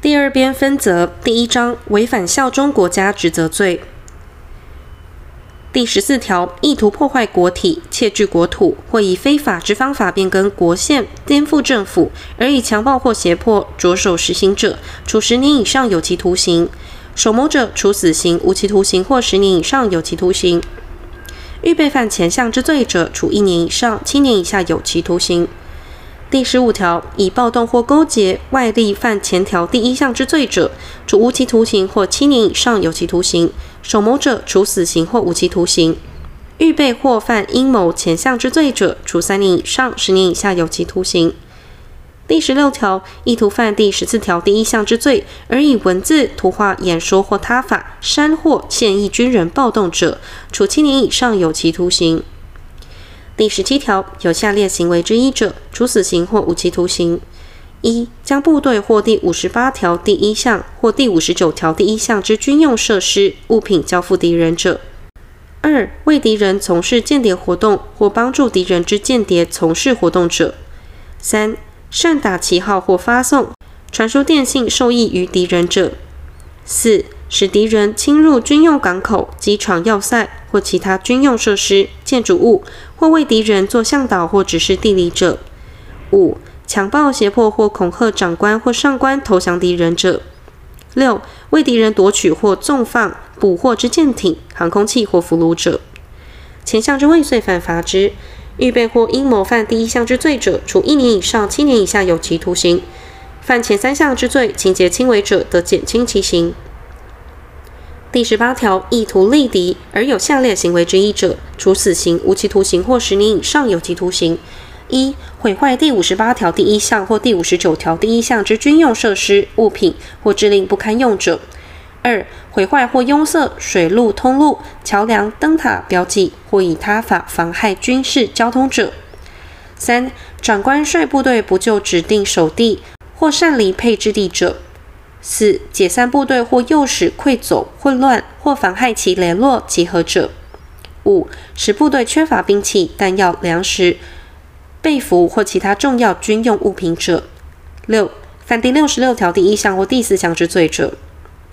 第二编分则第一章违反效忠国家职责罪。第十四条，意图破坏国体、窃据国土，或以非法之方法变更国宪、颠覆政府，而以强暴或胁迫着手实行者，处十年以上有期徒刑；首谋者处死刑、无期徒刑或十年以上有期徒刑；预备犯前项之罪者，处一年以上七年以下有期徒刑。第十五条，以暴动或勾结外力犯前条第一项之罪者，处无期徒刑或七年以上有期徒刑。首谋者处死刑或无期徒刑，预备或犯阴谋前项之罪者，处三年以上十年以下有期徒刑。第十六条，意图犯第十四条第一项之罪，而以文字、图画、演说或他法煽惑现役军人暴动者，处七年以上有期徒刑。第十七条，有下列行为之一者，处死刑或无期徒刑。一、将部队或第五十八条第一项或第五十九条第一项之军用设施、物品交付敌人者；二、为敌人从事间谍活动或帮助敌人之间谍从事活动者；三、擅打旗号或发送、传输电信受益于敌人者；四、使敌人侵入军用港口、机场要塞。或其他军用设施、建筑物，或为敌人做向导或指示地理者；五、强暴、胁迫或恐吓长官或上官投降敌人者；六、为敌人夺取或纵放捕获之舰艇、航空器或俘虏者。前项之未遂犯罚之。预备或阴谋犯第一项之罪者，处一年以上七年以下有期徒刑；犯前三项之罪，情节轻微者，得减轻其刑。第十八条，意图力敌而有下列行为之一者，处死刑、无期徒刑或十年以上有期徒刑。一、毁坏第五十八条第一项或第五十九条第一项之军用设施、物品或致令不堪用者；二、毁坏或拥塞水路通路、桥梁、灯塔、标记，或以他法妨害军事交通者；三、长官率部队不就指定守地或擅离配置地者；四、解散部队或诱使溃走、混乱或妨害其联络集合者；五、使部队缺乏兵器、弹药、粮食。被俘或其他重要军用物品者；六、犯第六十六条第一项或第四项之罪者，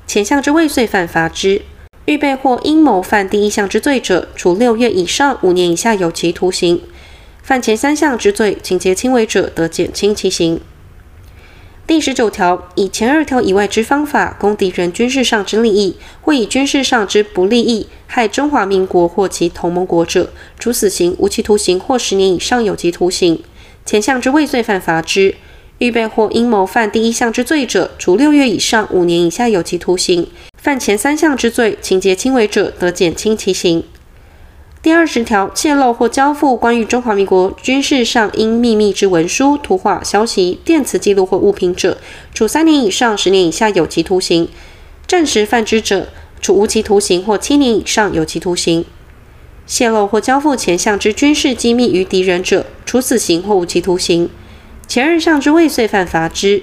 前项之未遂犯罚之。预备或阴谋犯第一项之罪者，处六月以上五年以下有期徒刑；犯前三项之罪，情节轻微者，得减轻其刑。第十九条，以前二条以外之方法，攻敌人军事上之利益，或以军事上之不利益害中华民国或其同盟国者，处死刑、无期徒刑或十年以上有期徒刑。前项之未遂犯罚之。预备或阴谋犯第一项之罪者，处六月以上五年以下有期徒刑。犯前三项之罪，情节轻微者，得减轻其刑。第二十条，泄露或交付关于中华民国军事上应秘密之文书、图画、消息、电磁记录或物品者，处三年以上十年以下有期徒刑；暂时犯之者，处无期徒刑或七年以上有期徒刑。泄露或交付前项之军事机密于敌人者，处死刑或无期徒刑。前二项之未遂犯罚之。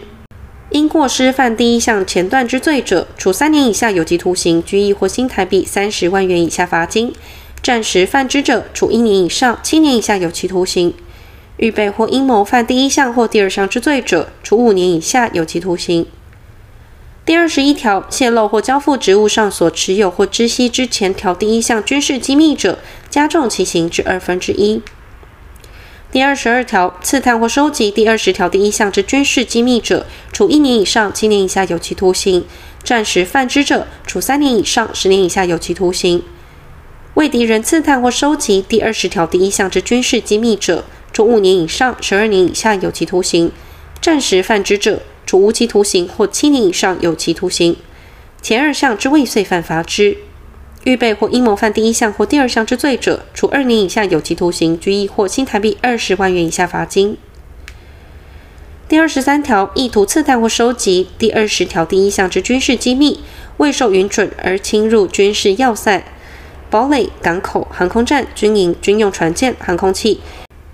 因过失犯第一项前段之罪者，处三年以下有期徒刑、拘役或新台币三十万元以下罚金。暂时犯之者，处一年以上七年以下有期徒刑；预备或阴谋犯第一项或第二项之罪者，处五年以下有期徒刑。第二十一条，泄露或交付职务上所持有或知悉之前条第一项军事机密者，加重其刑至二分之一。第二十二条，刺探或收集第二十条第一项之军事机密者，处一年以上七年以下有期徒刑；暂时犯之者，处三年以上十年以下有期徒刑。为敌人刺探或收集第二十条第一项之军事机密者，处五年以上十二年以下有期徒刑；暂时犯之者，处无期徒刑或七年以上有期徒刑。前二项之未遂犯罚之。预备或阴谋犯第一项或第二项之罪者，处二年以下有期徒刑、拘役或新台币二十万元以下罚金。第二十三条，意图刺探或收集第二十条第一项之军事机密，未受允准而侵入军事要塞。堡垒、港口、航空站、军营、军用船舰、航空器、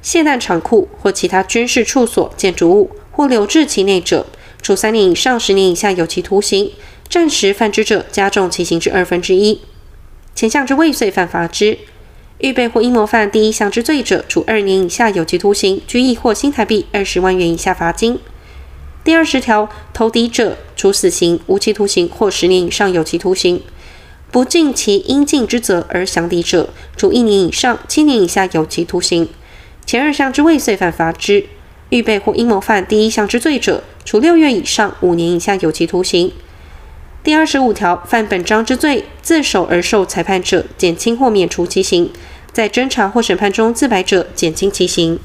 卸弹场库或其他军事处所、建筑物，或留置其内者，处三年以上十年以下有期徒刑；暂时犯之者，加重其刑至二分之一。前项之未遂犯罚之。预备或阴谋犯第一项之罪者，处二年以下有期徒刑、拘役或新台币二十万元以下罚金。第二十条，投敌者，处死刑、无期徒刑或十年以上有期徒刑；不尽其应尽之责而降敌者，处一年以上七年以下有期徒刑。前二项之未遂犯罚之。预备或阴谋犯第一项之罪者，处六月以上五年以下有期徒刑。第二十五条，犯本章之罪，自首而受裁判者，减轻或免除其刑；在侦查或审判中自白者，减轻其刑。